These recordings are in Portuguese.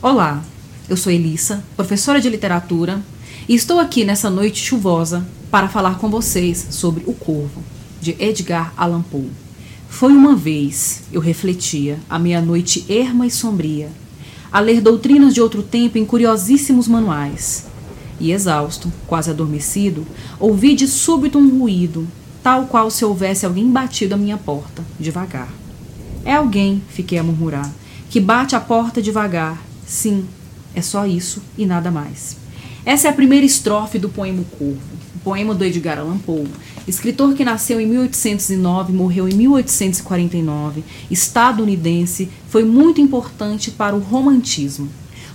Olá, eu sou Elissa, professora de literatura, e estou aqui nessa noite chuvosa para falar com vocês sobre O Corvo, de Edgar Allan Poe. Foi uma vez, eu refletia, a meia-noite erma e sombria, a ler doutrinas de outro tempo em curiosíssimos manuais. E exausto, quase adormecido, ouvi de súbito um ruído, tal qual se houvesse alguém batido à minha porta, devagar. É alguém, fiquei a murmurar, que bate a porta devagar. Sim, é só isso e nada mais. Essa é a primeira estrofe do poema Corvo, poema do Edgar Allan Poe, escritor que nasceu em 1809 e morreu em 1849, estadunidense, foi muito importante para o romantismo.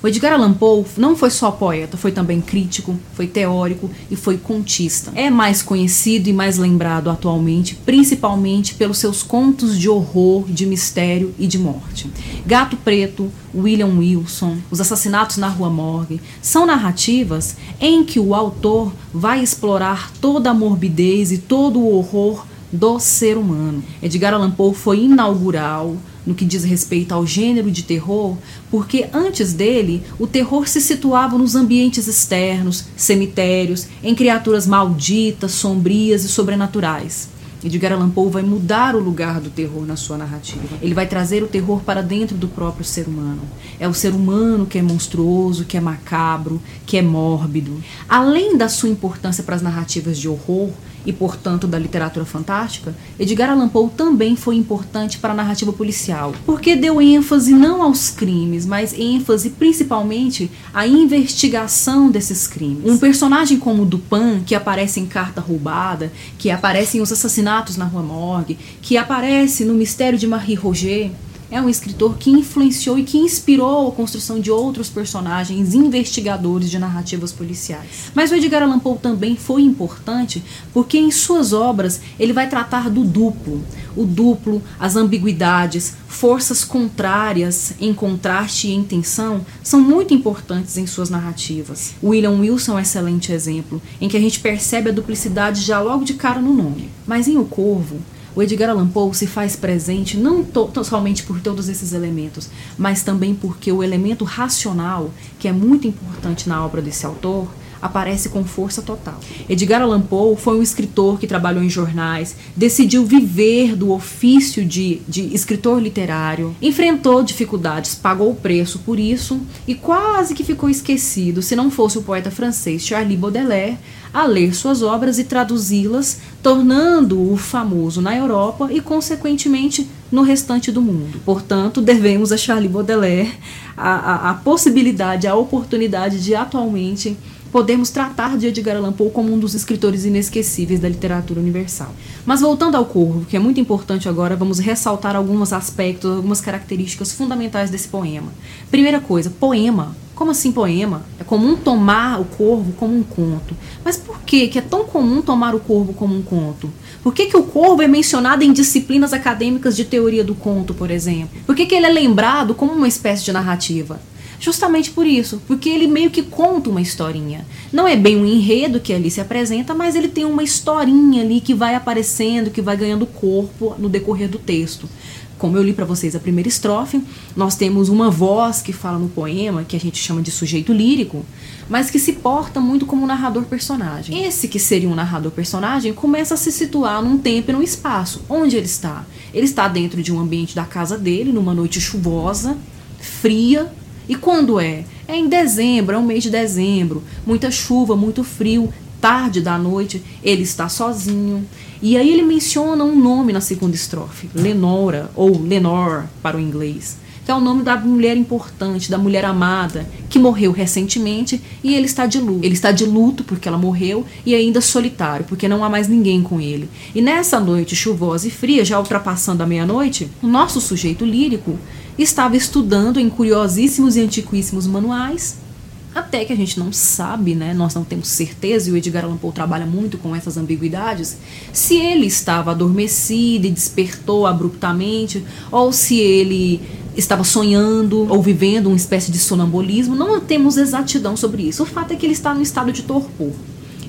O Edgar Allan Poe não foi só poeta, foi também crítico, foi teórico e foi contista. É mais conhecido e mais lembrado atualmente, principalmente pelos seus contos de horror, de mistério e de morte. Gato Preto, William Wilson, Os Assassinatos na Rua Morgue, são narrativas em que o autor vai explorar toda a morbidez e todo o horror do ser humano. Edgar Allan Poe foi inaugural no que diz respeito ao gênero de terror, porque antes dele o terror se situava nos ambientes externos, cemitérios, em criaturas malditas, sombrias e sobrenaturais. Edgar Allan Poe vai mudar o lugar do terror na sua narrativa. Ele vai trazer o terror para dentro do próprio ser humano. É o ser humano que é monstruoso, que é macabro, que é mórbido. Além da sua importância para as narrativas de horror, e, portanto, da literatura fantástica, Edgar Allan Poe também foi importante para a narrativa policial, porque deu ênfase não aos crimes, mas ênfase principalmente à investigação desses crimes. Um personagem como Dupin, que aparece em Carta Roubada, que aparece em Os Assassinatos na Rua Morgue, que aparece no Mistério de Marie Roger, é um escritor que influenciou e que inspirou a construção de outros personagens investigadores de narrativas policiais. Mas o Edgar Allan Poe também foi importante porque em suas obras ele vai tratar do duplo, o duplo, as ambiguidades, forças contrárias em contraste e em tensão são muito importantes em suas narrativas. William Wilson é um excelente exemplo, em que a gente percebe a duplicidade já logo de cara no nome. Mas em O Corvo, o Edgar Allan Poe se faz presente não somente por todos esses elementos, mas também porque o elemento racional, que é muito importante na obra desse autor, aparece com força total. Edgar Allan Poe foi um escritor que trabalhou em jornais, decidiu viver do ofício de, de escritor literário, enfrentou dificuldades, pagou o preço por isso e quase que ficou esquecido se não fosse o poeta francês Charles Baudelaire a ler suas obras e traduzi-las, tornando-o famoso na Europa e, consequentemente, no restante do mundo. Portanto, devemos a Charles Baudelaire a, a, a possibilidade, a oportunidade de atualmente podemos tratar de Edgar Allan Poe como um dos escritores inesquecíveis da literatura universal. Mas voltando ao Corvo, que é muito importante agora, vamos ressaltar alguns aspectos, algumas características fundamentais desse poema. Primeira coisa, poema. Como assim poema? É comum tomar o corvo como um conto. Mas por que, que é tão comum tomar o corvo como um conto? Por que, que o corvo é mencionado em disciplinas acadêmicas de teoria do conto, por exemplo? Por que, que ele é lembrado como uma espécie de narrativa? Justamente por isso, porque ele meio que conta uma historinha. Não é bem um enredo que ali se apresenta, mas ele tem uma historinha ali que vai aparecendo, que vai ganhando corpo no decorrer do texto. Como eu li para vocês a primeira estrofe, nós temos uma voz que fala no poema, que a gente chama de sujeito lírico, mas que se porta muito como um narrador personagem. Esse que seria um narrador personagem começa a se situar num tempo e num espaço. Onde ele está? Ele está dentro de um ambiente da casa dele, numa noite chuvosa, fria, e quando é? É em dezembro, é um mês de dezembro, muita chuva, muito frio, tarde da noite, ele está sozinho. E aí ele menciona um nome na segunda estrofe, Lenora, ou Lenor para o inglês, que é o nome da mulher importante, da mulher amada, que morreu recentemente e ele está de luto. Ele está de luto porque ela morreu e ainda solitário, porque não há mais ninguém com ele. E nessa noite chuvosa e fria, já ultrapassando a meia-noite, o nosso sujeito lírico estava estudando em curiosíssimos e antiquíssimos manuais, até que a gente não sabe, né, nós não temos certeza, e o Edgar Allan Poe trabalha muito com essas ambiguidades, se ele estava adormecido e despertou abruptamente, ou se ele estava sonhando ou vivendo uma espécie de sonambulismo, não temos exatidão sobre isso. O fato é que ele está no estado de torpor.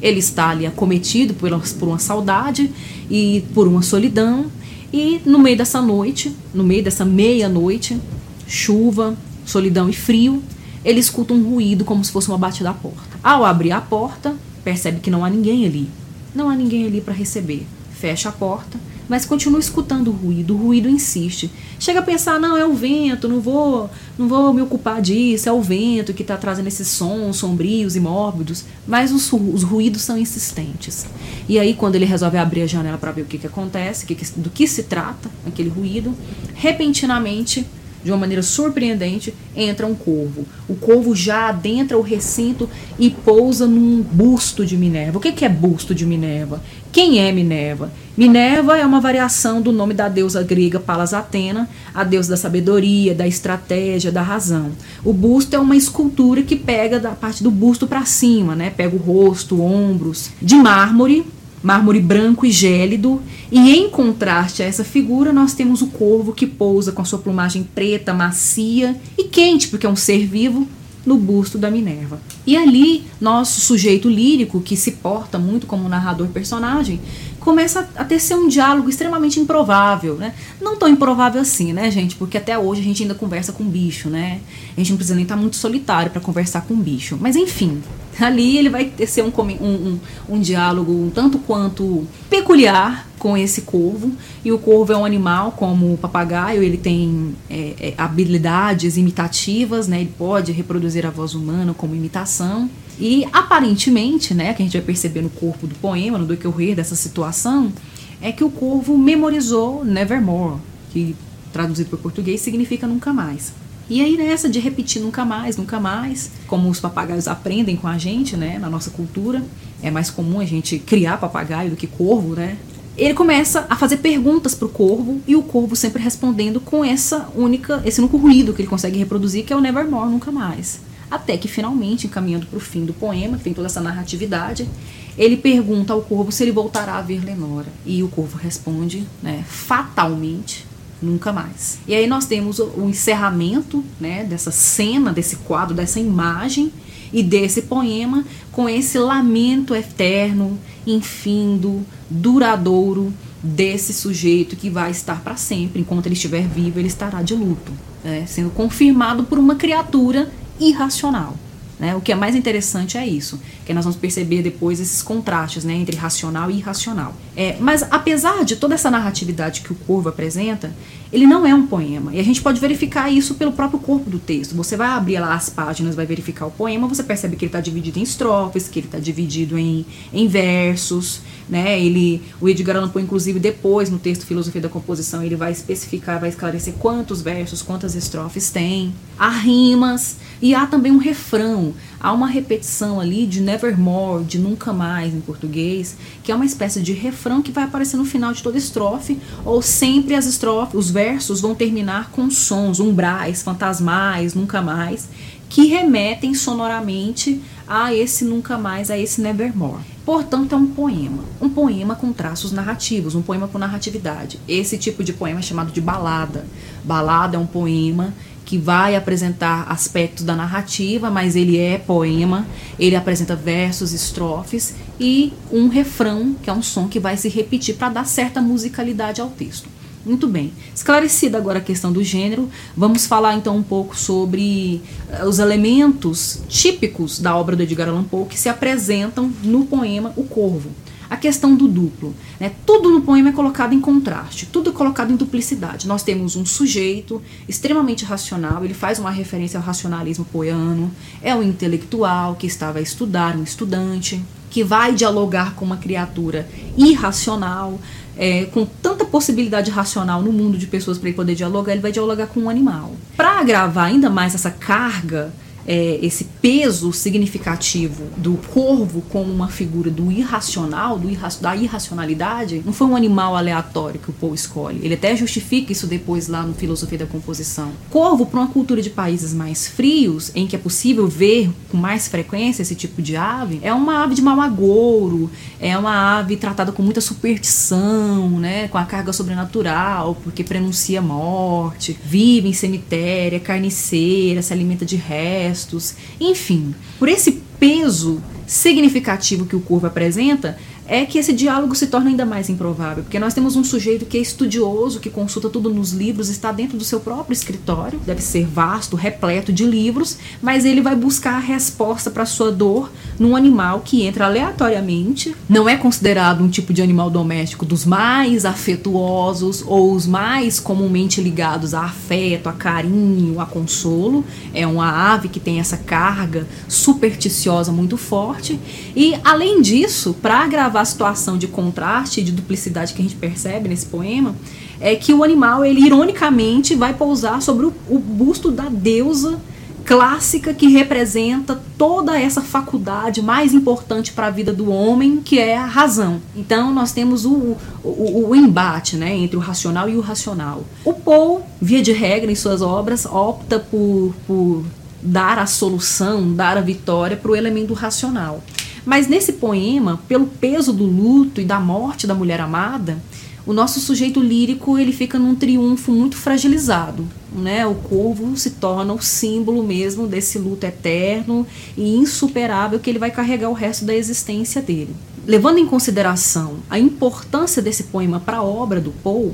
Ele está ali acometido por uma saudade e por uma solidão. E no meio dessa noite, no meio dessa meia-noite, chuva, solidão e frio, ele escuta um ruído como se fosse uma batida à porta. Ao abrir a porta, percebe que não há ninguém ali. Não há ninguém ali para receber. Fecha a porta, mas continua escutando o ruído. O ruído insiste. Chega a pensar, não, é o vento, não vou, não vou me ocupar disso, é o vento que está trazendo esses sons sombrios e mórbidos. Mas os, os, ruídos são insistentes. E aí, quando ele resolve abrir a janela para ver o que, que acontece, que do que se trata aquele ruído, repentinamente de uma maneira surpreendente, entra um corvo. O corvo já adentra o recinto e pousa num busto de Minerva. O que é busto de Minerva? Quem é Minerva? Minerva é uma variação do nome da deusa grega Palas Atena, a deusa da sabedoria, da estratégia, da razão. O busto é uma escultura que pega da parte do busto para cima, né? Pega o rosto, ombros, de mármore, mármore branco e gélido, e em contraste a essa figura, nós temos o corvo que pousa com a sua plumagem preta, macia e quente, porque é um ser vivo, no busto da Minerva. E ali, nosso sujeito lírico, que se porta muito como narrador personagem, começa a tecer um diálogo extremamente improvável, né? Não tão improvável assim, né, gente? Porque até hoje a gente ainda conversa com bicho, né? A gente não precisa nem estar tá muito solitário para conversar com bicho. Mas enfim, ali ele vai tecer um, um, um, um diálogo um tanto quanto peculiar com esse corvo. E o corvo é um animal como o papagaio, ele tem é, é, habilidades imitativas, né? Ele pode reproduzir a voz humana como imitação. E aparentemente, né, que a gente vai perceber no corpo do poema, no decorrer dessa situação, é que o corvo memorizou Nevermore, que traduzido para português significa nunca mais. E aí nessa de repetir nunca mais, nunca mais, como os papagaios aprendem com a gente, né, na nossa cultura, é mais comum a gente criar papagaio do que corvo, né? Ele começa a fazer perguntas para o corvo e o corvo sempre respondendo com essa única, esse único ruído que ele consegue reproduzir, que é o Nevermore, nunca mais. Até que finalmente, encaminhando para o fim do poema, que tem toda essa narratividade, ele pergunta ao corvo se ele voltará a ver Lenora. E o corvo responde, né, fatalmente, nunca mais. E aí nós temos o, encerramento né, dessa cena, desse quadro, dessa imagem e desse poema com esse lamento eterno, infindo, duradouro desse sujeito que vai estar para sempre. Enquanto ele estiver vivo, ele estará de luto, né, sendo confirmado por uma criatura irracional. Né? O que é mais interessante é isso, que nós vamos perceber depois esses contrastes né, entre racional e irracional. É, mas apesar de toda essa narratividade que o Corvo apresenta, ele não é um poema. E a gente pode verificar isso pelo próprio corpo do texto. Você vai abrir lá as páginas, vai verificar o poema, você percebe que ele está dividido em estrofes, que ele está dividido em, em versos. Né? Ele, o Edgar Allan Poe, inclusive, depois no texto Filosofia da Composição, ele vai especificar, vai esclarecer quantos versos, quantas estrofes tem. Há rimas e há também um refrão. Há uma repetição ali de Nevermore, de Nunca Mais em português, que é uma espécie de refrão que vai aparecer no final de toda estrofe, ou sempre as estrofes, os versos vão terminar com sons, umbrais, fantasmais, nunca mais, que remetem sonoramente a esse nunca mais, a esse Nevermore. Portanto, é um poema. Um poema com traços narrativos, um poema com narratividade. Esse tipo de poema é chamado de balada. Balada é um poema que vai apresentar aspectos da narrativa, mas ele é poema, ele apresenta versos, estrofes e um refrão, que é um som que vai se repetir para dar certa musicalidade ao texto. Muito bem. Esclarecida agora a questão do gênero, vamos falar então um pouco sobre uh, os elementos típicos da obra do Edgar Allan Poe que se apresentam no poema O Corvo a questão do duplo. Né? Tudo no poema é colocado em contraste, tudo é colocado em duplicidade. Nós temos um sujeito extremamente racional, ele faz uma referência ao racionalismo poiano, é o intelectual que estava a estudar, um estudante, que vai dialogar com uma criatura irracional, é, com tanta possibilidade racional no mundo de pessoas para ele poder dialogar, ele vai dialogar com um animal. Para agravar ainda mais essa carga é, esse peso significativo do corvo como uma figura do irracional, do irra da irracionalidade, não foi um animal aleatório que o Poe escolhe. Ele até justifica isso depois lá no Filosofia da Composição. Corvo, para uma cultura de países mais frios, em que é possível ver com mais frequência esse tipo de ave, é uma ave de mau agouro, é uma ave tratada com muita superstição, né, com a carga sobrenatural, porque prenuncia morte, vive em cemitério, é carniceira, se alimenta de restos enfim, por esse peso significativo que o Corvo apresenta é que esse diálogo se torna ainda mais improvável, porque nós temos um sujeito que é estudioso, que consulta tudo nos livros, está dentro do seu próprio escritório, deve ser vasto, repleto de livros, mas ele vai buscar a resposta para sua dor num animal que entra aleatoriamente, não é considerado um tipo de animal doméstico dos mais afetuosos ou os mais comumente ligados a afeto, a carinho, a consolo, é uma ave que tem essa carga supersticiosa muito forte, e além disso, para a situação de contraste de duplicidade que a gente percebe nesse poema, é que o animal, ele ironicamente vai pousar sobre o, o busto da deusa clássica que representa toda essa faculdade mais importante para a vida do homem, que é a razão. Então nós temos o, o, o, embate né, entre o racional e o racional. O Poe, via de regra em suas obras, opta por, por dar a solução, dar a vitória para o elemento racional. Mas nesse poema, pelo peso do luto e da morte da mulher amada, o nosso sujeito lírico ele fica num triunfo muito fragilizado, né? O corvo se torna o símbolo mesmo desse luto eterno e insuperável que ele vai carregar o resto da existência dele. Levando em consideração a importância desse poema para a obra do Poe,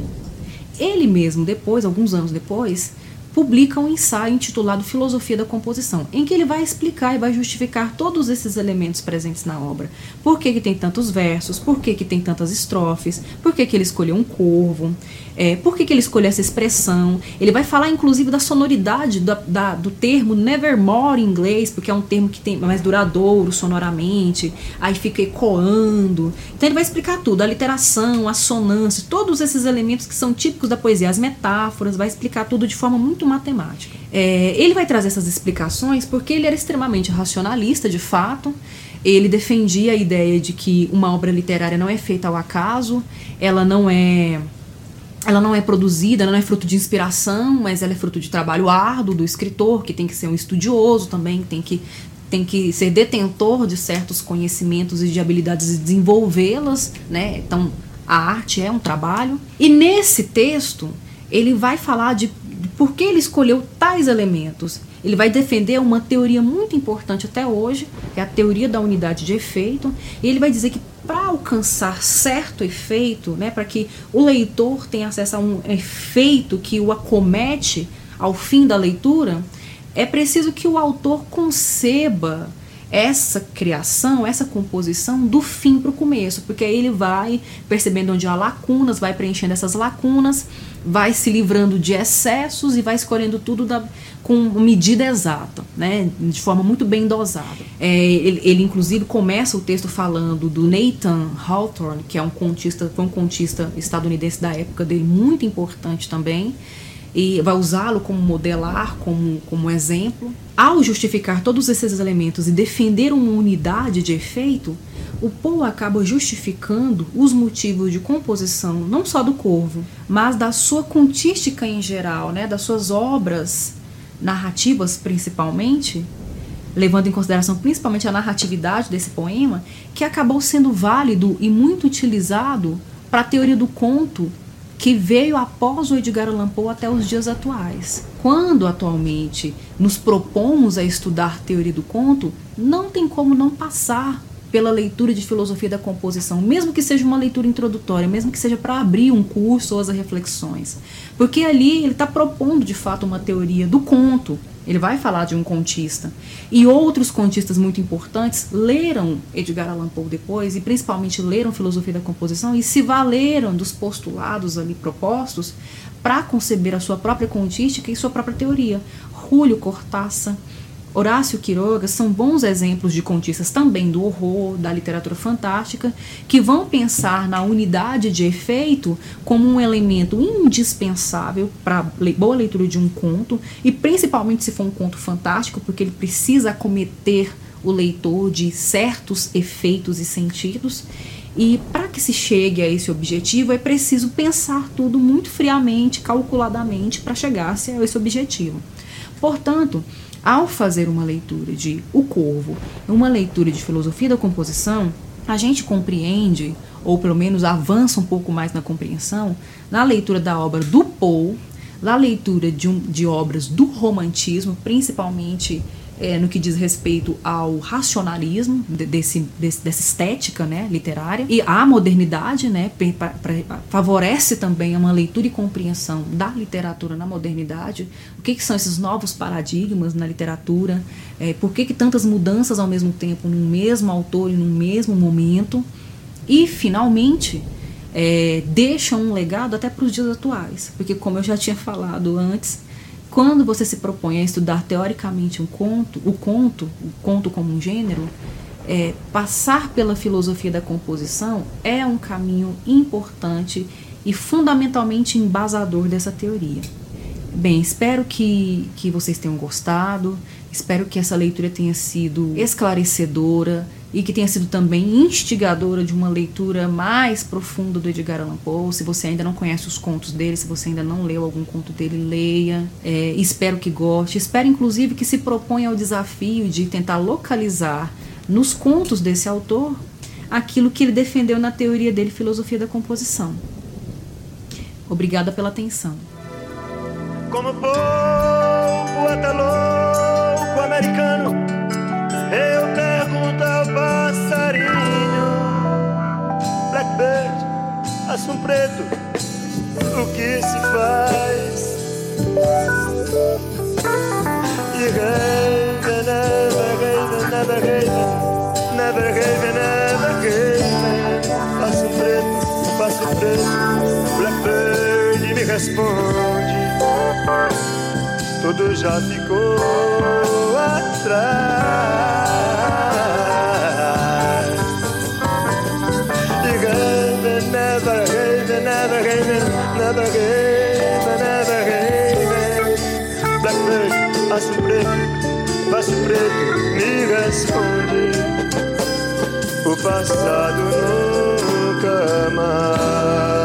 ele mesmo depois, alguns anos depois, publica um ensaio intitulado Filosofia da Composição, em que ele vai explicar e vai justificar todos esses elementos presentes na obra. Por que, que tem tantos versos, por que, que tem tantas estrofes, por que, que ele escolheu um corvo, é, por que, que ele escolheu essa expressão. Ele vai falar, inclusive, da sonoridade da, da, do termo nevermore em inglês, porque é um termo que tem mais duradouro sonoramente, aí fica ecoando. Então ele vai explicar tudo, a literação, a sonância, todos esses elementos que são típicos da poesia, as metáforas, vai explicar tudo de forma muito muito matemática. É, ele vai trazer essas explicações porque ele era extremamente racionalista, de fato. Ele defendia a ideia de que uma obra literária não é feita ao acaso, ela não é ela não é produzida, ela não é fruto de inspiração, mas ela é fruto de trabalho árduo do escritor, que tem que ser um estudioso também, tem que tem que ser detentor de certos conhecimentos e de habilidades e desenvolvê-las, né? Então, a arte é um trabalho. E nesse texto, ele vai falar de por que ele escolheu tais elementos. Ele vai defender uma teoria muito importante até hoje, que é a teoria da unidade de efeito, e ele vai dizer que para alcançar certo efeito, né, para que o leitor tenha acesso a um efeito que o acomete ao fim da leitura, é preciso que o autor conceba essa criação, essa composição do fim para o começo, porque aí ele vai percebendo onde há lacunas, vai preenchendo essas lacunas, vai se livrando de excessos e vai escolhendo tudo da, com medida exata, né, de forma muito bem dosada. É, ele, ele, inclusive começa o texto falando do Nathan Hawthorne, que é um contista, foi um contista estadunidense da época dele, muito importante também e vai usá-lo como modelar, como, como exemplo. Ao justificar todos esses elementos e defender uma unidade de efeito, o Poe acaba justificando os motivos de composição não só do Corvo, mas da sua contística em geral, né, das suas obras narrativas principalmente, levando em consideração principalmente a narratividade desse poema, que acabou sendo válido e muito utilizado para a teoria do conto que veio após o Edgar Allan Poe até os dias atuais. Quando atualmente nos propomos a estudar teoria do conto, não tem como não passar pela leitura de filosofia da composição, mesmo que seja uma leitura introdutória, mesmo que seja para abrir um curso ou as reflexões. Porque ali ele está propondo de fato uma teoria do conto, ele vai falar de um contista. E outros contistas muito importantes leram Edgar Allan Poe depois, e principalmente leram Filosofia da Composição, e se valeram dos postulados ali propostos para conceber a sua própria contística e sua própria teoria. Julio Cortázar, Horácio Quiroga são bons exemplos de contistas também do horror, da literatura fantástica, que vão pensar na unidade de efeito como um elemento indispensável para a boa leitura de um conto, e principalmente se for um conto fantástico, porque ele precisa acometer o leitor de certos efeitos e sentidos. E para que se chegue a esse objetivo é preciso pensar tudo muito friamente, calculadamente, para chegar-se a esse objetivo. Portanto, ao fazer uma leitura de O Corvo, uma leitura de filosofia da composição, a gente compreende, ou pelo menos avança um pouco mais na compreensão, na leitura da obra do Poe, na leitura de, um, de obras do romantismo, principalmente é, no que diz respeito ao racionalismo desse, desse, dessa estética né, literária e a modernidade né, pra, pra, favorece também uma leitura e compreensão da literatura na modernidade. O que, que são esses novos paradigmas na literatura? É, por que, que tantas mudanças ao mesmo tempo num mesmo autor e num mesmo momento? E, finalmente, é, deixa um legado até para os dias atuais, porque, como eu já tinha falado antes, quando você se propõe a estudar teoricamente um conto, o conto, o conto como um gênero, é, passar pela filosofia da composição é um caminho importante e fundamentalmente embasador dessa teoria. Bem, espero que, que vocês tenham gostado, espero que essa leitura tenha sido esclarecedora, e que tenha sido também instigadora de uma leitura mais profunda do Edgar Allan Poe. Se você ainda não conhece os contos dele, se você ainda não leu algum conto dele, leia. É, espero que goste. Espero, inclusive, que se proponha ao desafio de tentar localizar nos contos desse autor aquilo que ele defendeu na teoria dele, filosofia da composição. Obrigada pela atenção. Como louco americano, eu pergunto ao passarinho, Blackbird, assunto preto, o que se faz? E Raven, never Raven, never Raven, never Raven, never Raven, passo preto, passo preto, Blackbird me responde, tudo já ficou atrás. another haven, another haven, another haven. Blackbird, passo preto, passo preto, me responde. O passado nunca mais.